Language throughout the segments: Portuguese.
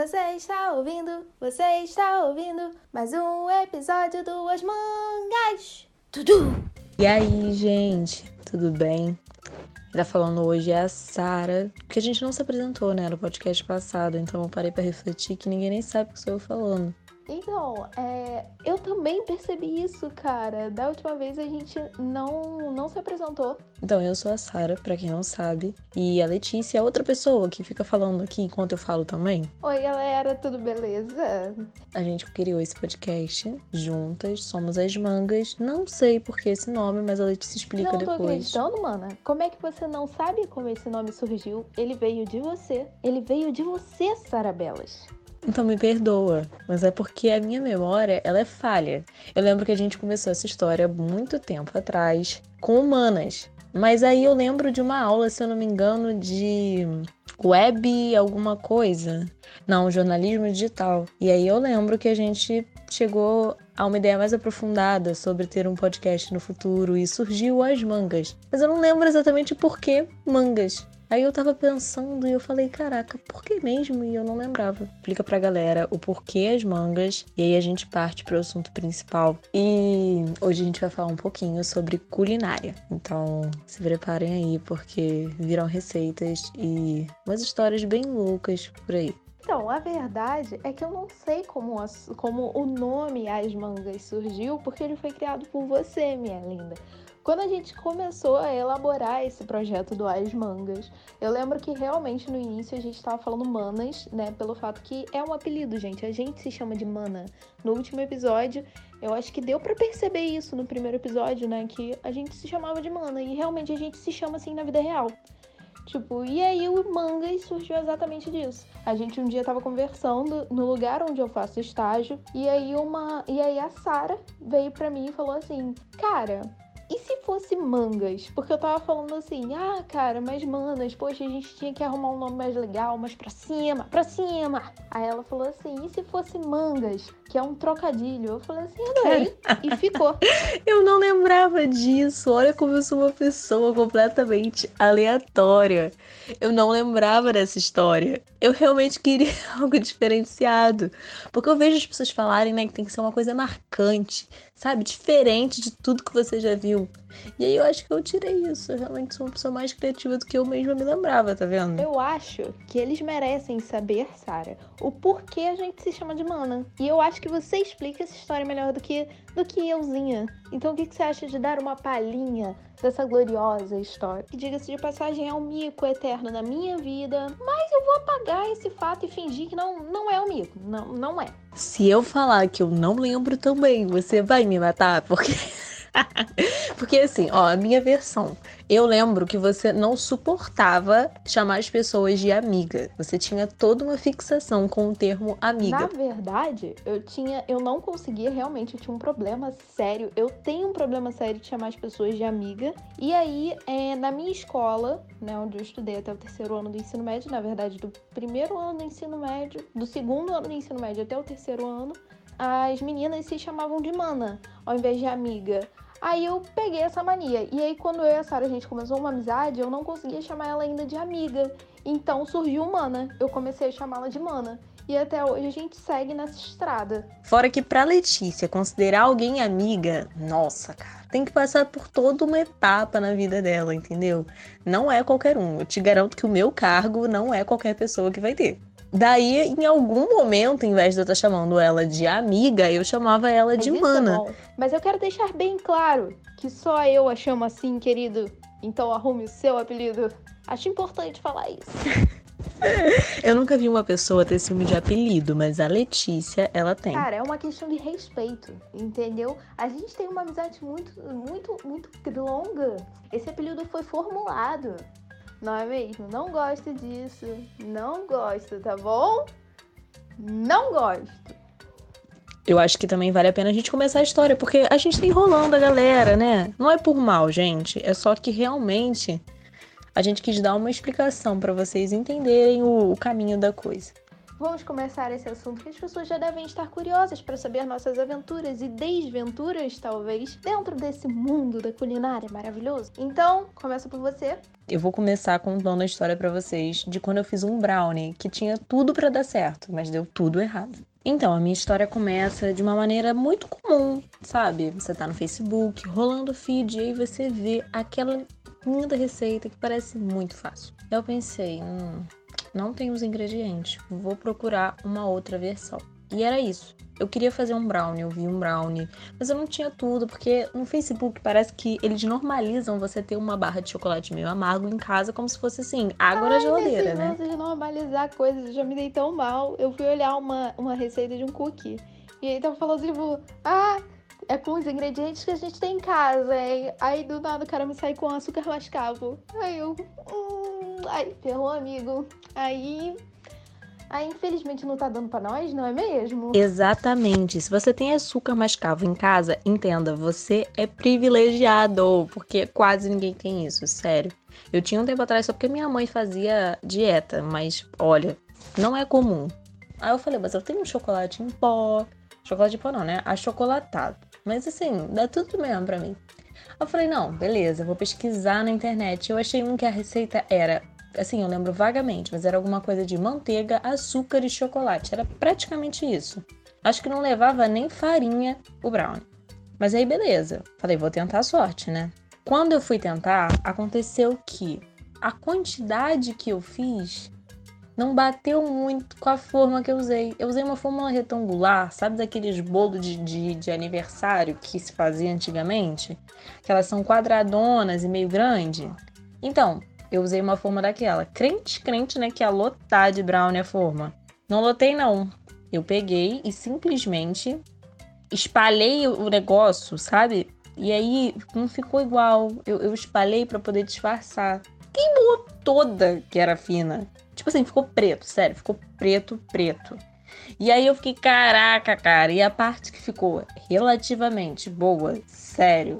Você está ouvindo, você está ouvindo mais um episódio do As Mangas. Tudo. E aí, gente, tudo bem? Tá falando hoje é a Sara, que a gente não se apresentou, né, no podcast passado, então eu parei para refletir que ninguém nem sabe o que sou eu falando. Então, é, eu também percebi isso, cara. Da última vez a gente não, não se apresentou. Então, eu sou a Sara, para quem não sabe, e a Letícia é outra pessoa que fica falando aqui enquanto eu falo também. Oi, galera, tudo beleza? A gente criou esse podcast juntas, somos as mangas. Não sei por que esse nome, mas a Letícia explica depois. Não tô acreditando, mana. Como é que você não sabe como esse nome surgiu? Ele veio de você. Ele veio de você, Sara Belas. Então me perdoa, mas é porque a minha memória, ela é falha. Eu lembro que a gente começou essa história muito tempo atrás com humanas. Mas aí eu lembro de uma aula, se eu não me engano, de web alguma coisa. Não, jornalismo digital. E aí eu lembro que a gente chegou a uma ideia mais aprofundada sobre ter um podcast no futuro e surgiu as mangas. Mas eu não lembro exatamente por que mangas. Aí eu tava pensando e eu falei, caraca, por que mesmo? E eu não lembrava. Explica pra galera o porquê as mangas e aí a gente parte pro assunto principal. E hoje a gente vai falar um pouquinho sobre culinária. Então se preparem aí porque viram receitas e umas histórias bem loucas por aí. Então, a verdade é que eu não sei como, as, como o nome As Mangas surgiu, porque ele foi criado por você, minha linda. Quando a gente começou a elaborar esse projeto do As Mangas, eu lembro que realmente no início a gente estava falando manas, né? Pelo fato que é um apelido, gente. A gente se chama de mana. No último episódio, eu acho que deu para perceber isso no primeiro episódio, né? Que a gente se chamava de mana. E realmente a gente se chama assim na vida real. Tipo, e aí o Mangas surgiu exatamente disso. A gente um dia tava conversando no lugar onde eu faço estágio, e aí uma. E aí a Sara veio pra mim e falou assim: Cara, e se fosse mangas? Porque eu tava falando assim, ah, cara, mas manas, poxa, a gente tinha que arrumar um nome mais legal, mais pra cima, pra cima. Aí ela falou assim, e se fosse mangas? Que é um trocadilho. Eu falei assim, adorei. e ficou. Eu não lembrava disso. Olha como eu sou uma pessoa completamente aleatória. Eu não lembrava dessa história. Eu realmente queria algo diferenciado. Porque eu vejo as pessoas falarem, né, que tem que ser uma coisa marcante sabe? Diferente de tudo que você já viu. E aí eu acho que eu tirei isso. Eu realmente sou uma pessoa mais criativa do que eu mesma me lembrava, tá vendo? Eu acho que eles merecem saber, Sara, o porquê a gente se chama de mana. E eu acho que você explica essa história melhor do que, do que euzinha. Então o que, que você acha de dar uma palhinha dessa gloriosa história? Que diga-se de passagem é um mico eterno na minha vida, mas eu vou apagar esse fato e fingir que não, não é um mico. Não, não é. Se eu falar que eu não lembro também, você vai me matar? Porque. Porque assim, ó, a minha versão. Eu lembro que você não suportava chamar as pessoas de amiga. Você tinha toda uma fixação com o termo amiga. Na verdade, eu tinha, eu não conseguia realmente, eu tinha um problema sério. Eu tenho um problema sério de chamar as pessoas de amiga. E aí, é, na minha escola, né, onde eu estudei até o terceiro ano do ensino médio, na verdade, do primeiro ano do ensino médio, do segundo ano do ensino médio até o terceiro ano, as meninas se chamavam de mana, ao invés de amiga. Aí eu peguei essa mania. E aí, quando eu e a Sara a gente começou uma amizade, eu não conseguia chamar ela ainda de amiga. Então surgiu Mana. Eu comecei a chamá-la de Mana. E até hoje a gente segue nessa estrada. Fora que pra Letícia, considerar alguém amiga, nossa, cara, tem que passar por toda uma etapa na vida dela, entendeu? Não é qualquer um. Eu te garanto que o meu cargo não é qualquer pessoa que vai ter. Daí, em algum momento, em vez de eu estar chamando ela de amiga, eu chamava ela de Mas mana. É Mas eu quero deixar bem claro que só eu a chamo assim, querido. Então arrume o seu apelido. Acho importante falar isso. eu nunca vi uma pessoa ter ciúme de apelido, mas a Letícia, ela tem. Cara, é uma questão de respeito, entendeu? A gente tem uma amizade muito, muito, muito longa. Esse apelido foi formulado não é mesmo? Não gosto disso. Não gosto, tá bom? Não gosto. Eu acho que também vale a pena a gente começar a história, porque a gente tá enrolando a galera, né? Não é por mal, gente. É só que realmente a gente quis dar uma explicação para vocês entenderem o, o caminho da coisa. Vamos começar esse assunto que as pessoas já devem estar curiosas para saber nossas aventuras e desventuras, talvez, dentro desse mundo da culinária maravilhoso. Então, começa por você. Eu vou começar contando a história para vocês de quando eu fiz um brownie que tinha tudo para dar certo, mas deu tudo errado. Então, a minha história começa de uma maneira muito comum, sabe? Você tá no Facebook, rolando feed, e aí você vê aquela linda receita que parece muito fácil. Eu pensei, hum, não tem os ingredientes, vou procurar uma outra versão. E era isso. Eu queria fazer um brownie, eu vi um brownie, mas eu não tinha tudo, porque no Facebook parece que eles normalizam você ter uma barra de chocolate meio amargo em casa, como se fosse assim, água Ai, na geladeira, né? de normalizar coisas, eu já me dei tão mal. Eu fui olhar uma, uma receita de um cookie, e aí tava falando tipo, ah, é com os ingredientes que a gente tem em casa, hein? Aí do nada o cara me sai com açúcar mascavo. Aí eu. Hum, aí, ferrou, amigo. Aí. Aí, infelizmente, não tá dando pra nós, não é mesmo? Exatamente. Se você tem açúcar mascavo em casa, entenda, você é privilegiado, porque quase ninguém tem isso, sério. Eu tinha um tempo atrás só porque minha mãe fazia dieta, mas olha, não é comum. Aí eu falei, mas eu tenho um chocolate em pó. Chocolate em pó não, né? Achocolatado. Mas assim, dá tudo mesmo pra mim. Eu falei, não, beleza, vou pesquisar na internet. Eu achei um que a receita era, assim, eu lembro vagamente, mas era alguma coisa de manteiga, açúcar e chocolate. Era praticamente isso. Acho que não levava nem farinha o brownie. Mas aí, beleza. Falei, vou tentar a sorte, né? Quando eu fui tentar, aconteceu que a quantidade que eu fiz não bateu muito com a forma que eu usei. Eu usei uma fórmula retangular, sabe daqueles bolos de, de, de, aniversário que se fazia antigamente? Que elas são quadradonas e meio grande. Então, eu usei uma forma daquela. Crente, crente, né, que ia lotar de brownie a forma. Não lotei, não. Eu peguei e simplesmente espalhei o negócio, sabe? E aí não ficou igual. Eu, eu espalhei para poder disfarçar. Queimou toda que era fina. Tipo assim, ficou preto, sério, ficou preto, preto. E aí eu fiquei, caraca, cara. E a parte que ficou relativamente boa, sério,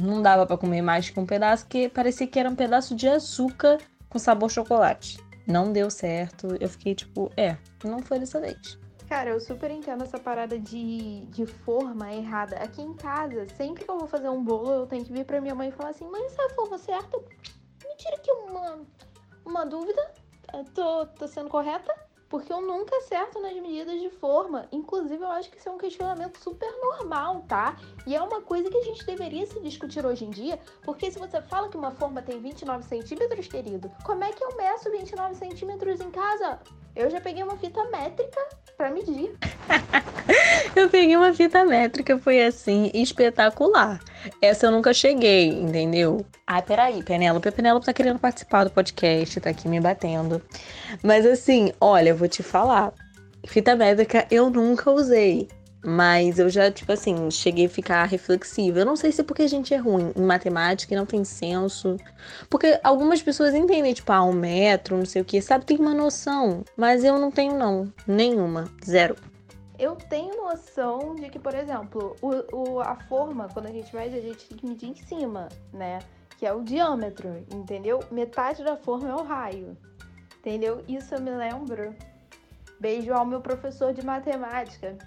não dava para comer mais que um pedaço, que parecia que era um pedaço de açúcar com sabor chocolate. Não deu certo. Eu fiquei tipo, é, não foi dessa vez. Cara, eu super entendo essa parada de, de forma errada. Aqui em casa, sempre que eu vou fazer um bolo, eu tenho que vir pra minha mãe e falar assim: mãe, essa é a forma certa? Me tira aqui uma, uma dúvida tô, tô sendo correta? Porque eu nunca acerto nas medidas de forma. Inclusive, eu acho que isso é um questionamento super normal, tá? E é uma coisa que a gente deveria se discutir hoje em dia, porque se você fala que uma forma tem 29 centímetros, querido, como é que eu meço 29 centímetros em casa? Eu já peguei uma fita métrica para medir. eu peguei uma fita métrica, foi assim, espetacular. Essa eu nunca cheguei, entendeu? Ah, peraí, Penélope. A Penélope tá querendo participar do podcast, tá aqui me batendo. Mas assim, olha, eu vou te falar. Fita métrica eu nunca usei. Mas eu já, tipo assim, cheguei a ficar reflexiva. Eu não sei se é porque a gente é ruim em matemática e não tem senso. Porque algumas pessoas entendem, tipo, ah, um metro, não sei o que, sabe? Tem uma noção. Mas eu não tenho, não. Nenhuma. Zero. Eu tenho noção de que, por exemplo, o, o, a forma, quando a gente vai, a gente tem que medir em cima, né? Que é o diâmetro, entendeu? Metade da forma é o raio. Entendeu? Isso eu me lembro. Beijo ao meu professor de matemática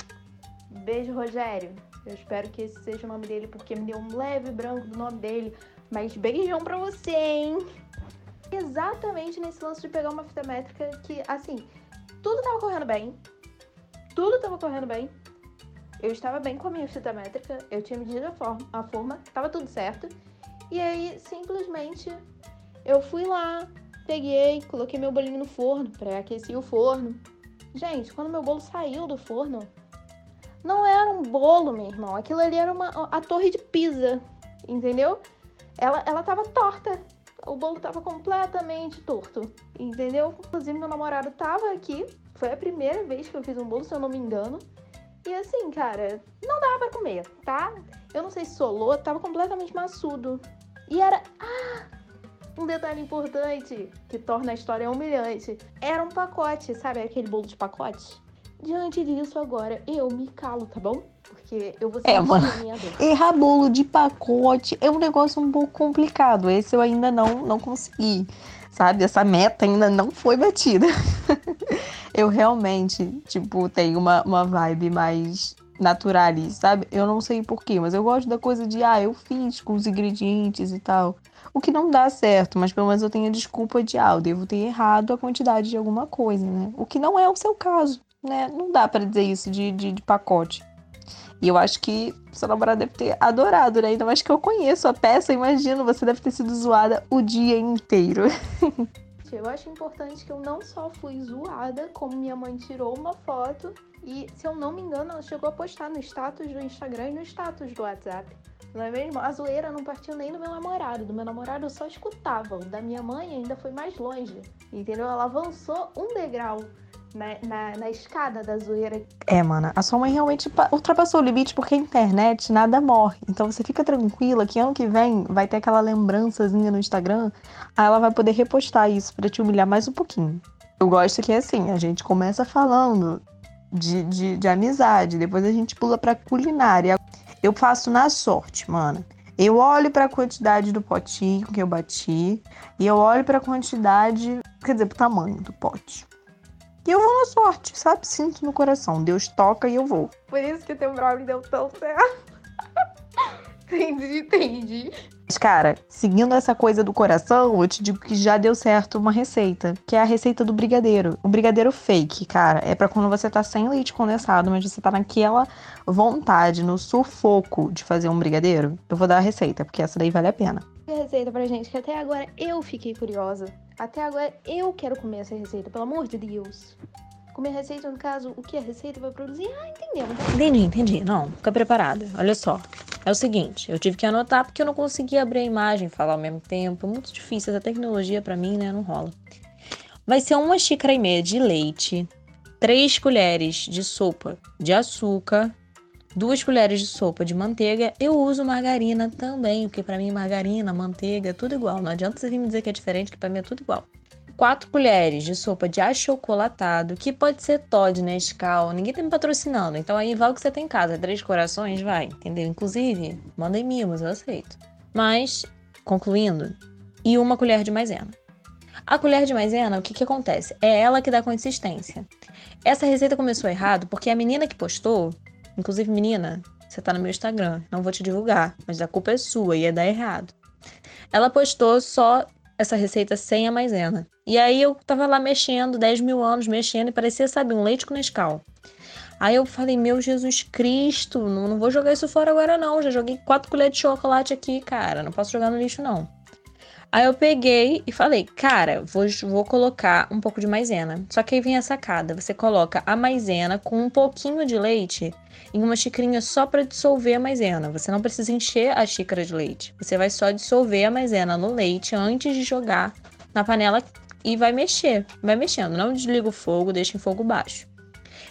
Beijo, Rogério. Eu espero que esse seja o nome dele, porque me deu um leve branco do nome dele. Mas beijão pra você, hein? Exatamente nesse lance de pegar uma fita métrica que, assim, tudo tava correndo bem. Tudo tava correndo bem. Eu estava bem com a minha fita métrica, eu tinha medido a forma, a forma, tava tudo certo. E aí, simplesmente, eu fui lá, peguei, coloquei meu bolinho no forno, pré-aqueci o forno. Gente, quando meu bolo saiu do forno, não era um bolo, meu irmão. Aquilo ali era uma, a torre de Pisa, entendeu? Ela, ela tava torta. O bolo tava completamente torto, entendeu? Inclusive, meu namorado tava aqui. Foi a primeira vez que eu fiz um bolo, se eu não me engano. E assim, cara, não dava pra comer, tá? Eu não sei se solou, tava completamente maçudo. E era. Ah! Um detalhe importante que torna a história humilhante. Era um pacote, sabe aquele bolo de pacote? Diante disso, agora eu me calo, tá bom? Porque eu vou é, mano, Errar bolo de pacote é um negócio um pouco complicado. Esse eu ainda não, não consegui. Sabe? Essa meta ainda não foi batida. eu realmente, tipo, tenho uma, uma vibe mais naturalista, sabe? Eu não sei porquê, mas eu gosto da coisa de, ah, eu fiz com os ingredientes e tal. O que não dá certo, mas pelo menos eu tenho a desculpa de, ah, eu devo ter errado a quantidade de alguma coisa, né? O que não é o seu caso, né? Não dá para dizer isso de, de, de pacote. E eu acho que seu namorado deve ter adorado, né? Ainda mais que eu conheço a peça, imagino, você deve ter sido zoada o dia inteiro. Eu acho importante que eu não só fui zoada, como minha mãe tirou uma foto e, se eu não me engano, ela chegou a postar no status do Instagram e no status do WhatsApp. Não é mesmo? A zoeira não partiu nem do meu namorado. Do meu namorado eu só escutava. O da minha mãe ainda foi mais longe. Entendeu? Ela avançou um degrau na, na, escada da zoeira. É, mana, a sua mãe realmente ultrapassou o limite porque a internet nada morre. Então você fica tranquila que ano que vem vai ter aquela lembrançazinha no Instagram, aí ela vai poder repostar isso para te humilhar mais um pouquinho. Eu gosto que é assim, a gente começa falando de, de, de amizade, depois a gente pula pra culinária. Eu faço na sorte, mano. Eu olho para a quantidade do potinho que eu bati e eu olho para a quantidade, quer dizer, pro tamanho do pote. E eu vou na sorte, sabe? Sinto no coração. Deus toca e eu vou. Por isso que o teu brownie deu tão certo. entendi, entendi. Mas, cara, seguindo essa coisa do coração, eu te digo que já deu certo uma receita, que é a receita do brigadeiro. O brigadeiro fake, cara, é para quando você tá sem leite condensado, mas você tá naquela vontade, no sufoco de fazer um brigadeiro. Eu vou dar a receita, porque essa daí vale a pena. Receita pra gente, que até agora eu fiquei curiosa. Até agora eu quero comer essa receita, pelo amor de Deus. Comer receita, no caso, o que a receita vai produzir? Ah, entendeu. Entendi, entendi. Não, fica preparada. Olha só. É o seguinte, eu tive que anotar porque eu não conseguia abrir a imagem e falar ao mesmo tempo. Muito difícil. Essa tecnologia para mim, né, não rola. Vai ser uma xícara e meia de leite, três colheres de sopa de açúcar, duas colheres de sopa de manteiga. Eu uso margarina também, porque para mim margarina, manteiga, é tudo igual. Não adianta você vir me dizer que é diferente, que para mim é tudo igual. 4 colheres de sopa de achocolatado, que pode ser Todd, Nescau, ninguém tá me patrocinando, então aí vai o que você tem em casa, três corações, vai, entendeu? Inclusive, mandem mimos, eu aceito. Mas, concluindo, e uma colher de maisena. A colher de maisena, o que que acontece? É ela que dá consistência. Essa receita começou errado porque a menina que postou, inclusive menina, você tá no meu Instagram, não vou te divulgar, mas a culpa é sua é dar errado. Ela postou só essa receita sem a maisena. E aí eu tava lá mexendo, 10 mil anos mexendo, e parecia, sabe, um leite com Nescau. Aí eu falei, meu Jesus Cristo, não, não vou jogar isso fora agora não. Já joguei quatro colheres de chocolate aqui, cara. Não posso jogar no lixo, não. Aí eu peguei e falei, cara, vou, vou colocar um pouco de maisena. Só que aí vem a sacada: você coloca a maisena com um pouquinho de leite em uma xicrinha só para dissolver a maisena. Você não precisa encher a xícara de leite. Você vai só dissolver a maisena no leite antes de jogar na panela e vai mexer. Vai mexendo. Não desliga o fogo, deixa em fogo baixo.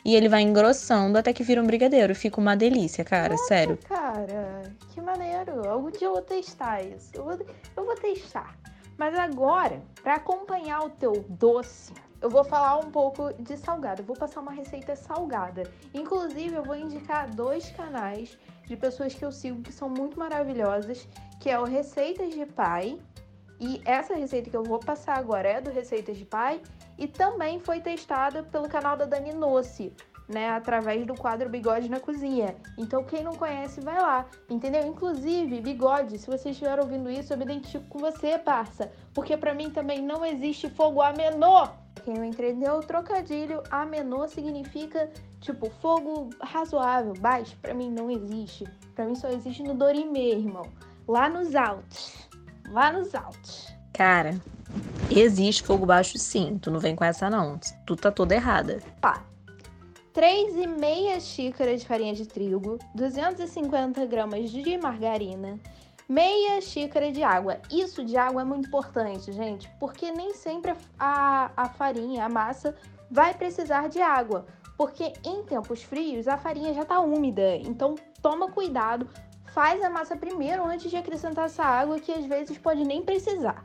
E ele vai engrossando até que vira um brigadeiro. Fica uma delícia, cara, Nossa, sério. Cara, que maneiro. Algum dia eu vou testar isso. Eu vou, eu vou testar. Mas agora, para acompanhar o teu doce, eu vou falar um pouco de salgado. Eu vou passar uma receita salgada. Inclusive, eu vou indicar dois canais de pessoas que eu sigo que são muito maravilhosas, que é o Receitas de Pai. E essa receita que eu vou passar agora é do Receitas de Pai e também foi testada pelo canal da Dani Noce, né, através do quadro Bigode na Cozinha. Então, quem não conhece, vai lá, entendeu? Inclusive, Bigode, se você estiver ouvindo isso, eu me identifico com você, parça, porque para mim também não existe fogo a menor. Quem não entendeu, o trocadilho a menor significa tipo fogo razoável, baixo, para mim não existe. Para mim só existe no Dorimê, irmão. Lá nos altos. Lá nos altos. Cara, existe fogo baixo sim. Tu não vem com essa não. Tu tá toda errada. Pá. 3,5 xícaras de farinha de trigo, 250 gramas de margarina, meia xícara de água. Isso de água é muito importante, gente, porque nem sempre a, a farinha, a massa, vai precisar de água. Porque em tempos frios a farinha já tá úmida, então toma cuidado, faz a massa primeiro antes de acrescentar essa água que às vezes pode nem precisar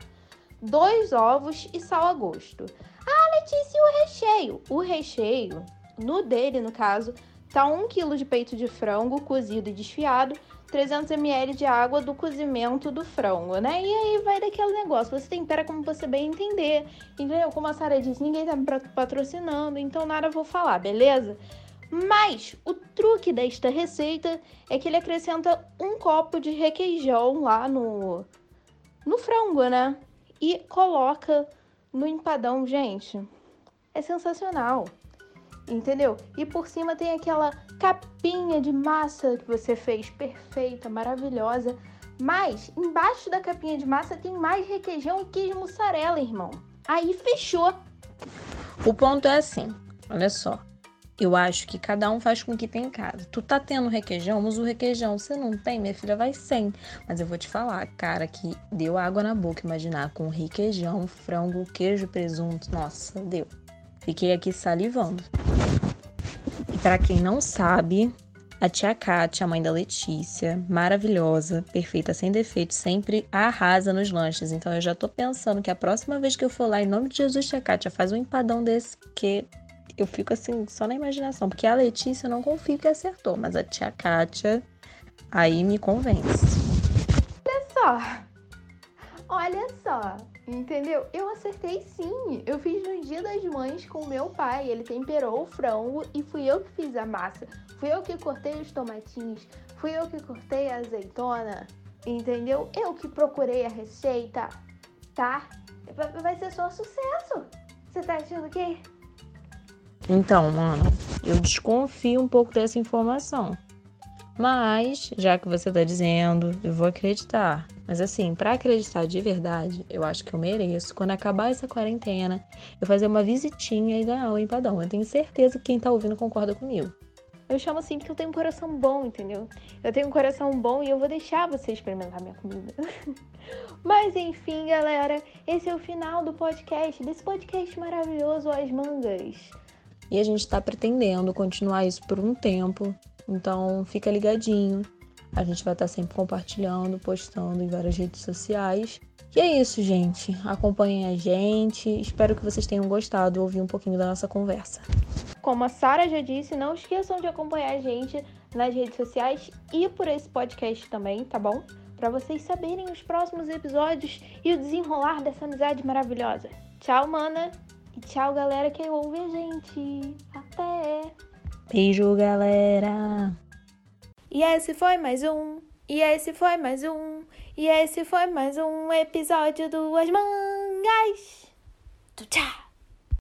dois ovos e sal a gosto. Ah, Letícia, e o recheio? O recheio, no dele, no caso, tá 1 kg de peito de frango cozido e desfiado, 300 ml de água do cozimento do frango, né? E aí vai daquele negócio, você tempera como você bem entender, entendeu? Como a Sara disse, ninguém tá me patrocinando, então nada vou falar, beleza? Mas o truque desta receita é que ele acrescenta um copo de requeijão lá no, no frango, né? E coloca no empadão, gente. É sensacional entendeu? E por cima tem aquela capinha de massa que você fez perfeita, maravilhosa. Mas embaixo da capinha de massa tem mais requeijão e queijo mussarela, irmão. Aí fechou. O ponto é assim, olha só. Eu acho que cada um faz com o que tem em casa. Tu tá tendo requeijão, usa o requeijão. Se não tem, minha filha vai sem. Mas eu vou te falar, cara, que deu água na boca imaginar com requeijão, frango, queijo, presunto. Nossa, deu. Fiquei aqui salivando. E para quem não sabe, a tia Kátia, a mãe da Letícia, maravilhosa, perfeita, sem defeito, sempre arrasa nos lanches. Então eu já tô pensando que a próxima vez que eu for lá, em nome de Jesus, tia Kátia, faz um empadão desse, porque eu fico assim, só na imaginação. Porque a Letícia eu não confio que acertou, mas a tia Kátia aí me convence. Olha só, olha só, Entendeu? Eu acertei sim. Eu fiz no Dia das Mães com meu pai. Ele temperou o frango e fui eu que fiz a massa. Fui eu que cortei os tomatinhos. Fui eu que cortei a azeitona. Entendeu? Eu que procurei a receita. Tá? Vai ser só sucesso. Você tá achando o quê? Então, mano, eu desconfio um pouco dessa informação. Mas, já que você tá dizendo, eu vou acreditar. Mas assim, para acreditar de verdade, eu acho que eu mereço, quando acabar essa quarentena, eu fazer uma visitinha e ganhar o empadão. Eu tenho certeza que quem tá ouvindo concorda comigo. Eu chamo assim porque eu tenho um coração bom, entendeu? Eu tenho um coração bom e eu vou deixar você experimentar minha comida. Mas enfim, galera, esse é o final do podcast, desse podcast maravilhoso As Mangas. E a gente tá pretendendo continuar isso por um tempo. Então fica ligadinho. A gente vai estar sempre compartilhando, postando em várias redes sociais. E é isso, gente. Acompanhem a gente. Espero que vocês tenham gostado, ouvir um pouquinho da nossa conversa. Como a Sara já disse, não esqueçam de acompanhar a gente nas redes sociais e por esse podcast também, tá bom? Para vocês saberem os próximos episódios e o desenrolar dessa amizade maravilhosa. Tchau, mana! E tchau, galera que ouve a gente. Até! Beijo, galera! E esse foi mais um. E esse foi mais um. E esse foi mais um episódio do As Mangas. Tchau!